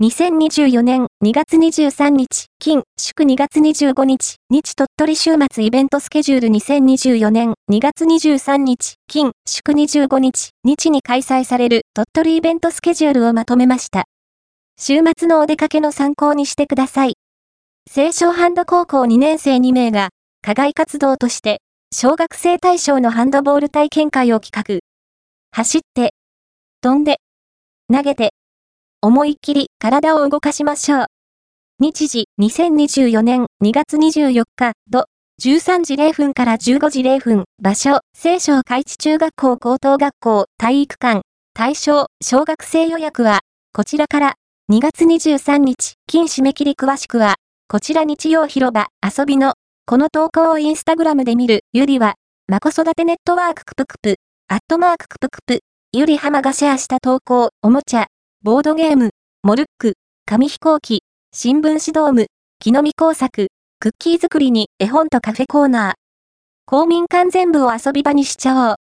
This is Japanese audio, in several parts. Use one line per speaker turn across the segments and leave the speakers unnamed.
2024年2月23日、金、祝2月25日、日鳥取週末イベントスケジュール2024年2月23日、金、祝25日、日に開催される鳥取イベントスケジュールをまとめました。週末のお出かけの参考にしてください。清少ハンド高校2年生2名が、課外活動として、小学生対象のハンドボール体験会を企画。走って、飛んで、投げて、思いっきり体を動かしましょう。日時2024年2月24日、土、13時0分から15時0分、場所、清少海地中学校高等学校体育館、対象、小学生予約は、こちらから2月23日、金締め切り詳しくは、こちら日曜広場遊びの、この投稿をインスタグラムで見る、ゆりは、ま子育てネットワーククプクプ、アットマーククプクプ、ゆりはまがシェアした投稿、おもちゃ、ボードゲーム、モルック、紙飛行機、新聞紙ドーム、木の実工作、クッキー作りに絵本とカフェコーナー。公民館全部を遊び場にしちゃおう。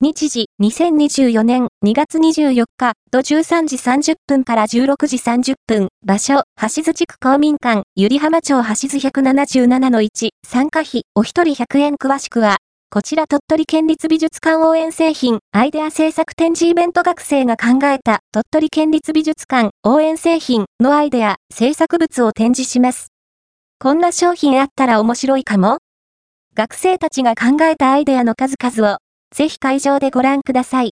日時、2024年2月24日、土13時30分から16時30分、場所、橋津地区公民館、湯梨浜町橋津177-1、参加費、お一人100円詳しくは、こちら鳥取県立美術館応援製品、アイデア制作展示イベント学生が考えた鳥取県立美術館応援製品のアイデア、制作物を展示します。こんな商品あったら面白いかも？学生たちが考えたアイデアの数々を、ぜひ会場でご覧ください。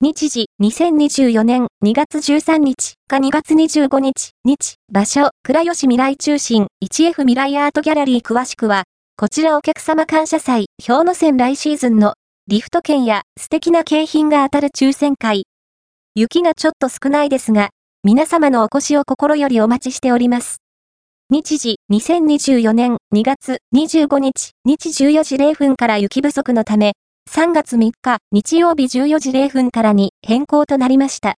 日時、2024年2月13日か2月25日、日、場所、倉吉未来中心、1F 未来アートギャラリー詳しくは、こちらお客様感謝祭、氷ノ線来シーズンのリフト券や素敵な景品が当たる抽選会。雪がちょっと少ないですが、皆様のお越しを心よりお待ちしております。日時、2024年2月25日、日14時0分から雪不足のため、3月3日、日曜日14時0分からに変更となりました。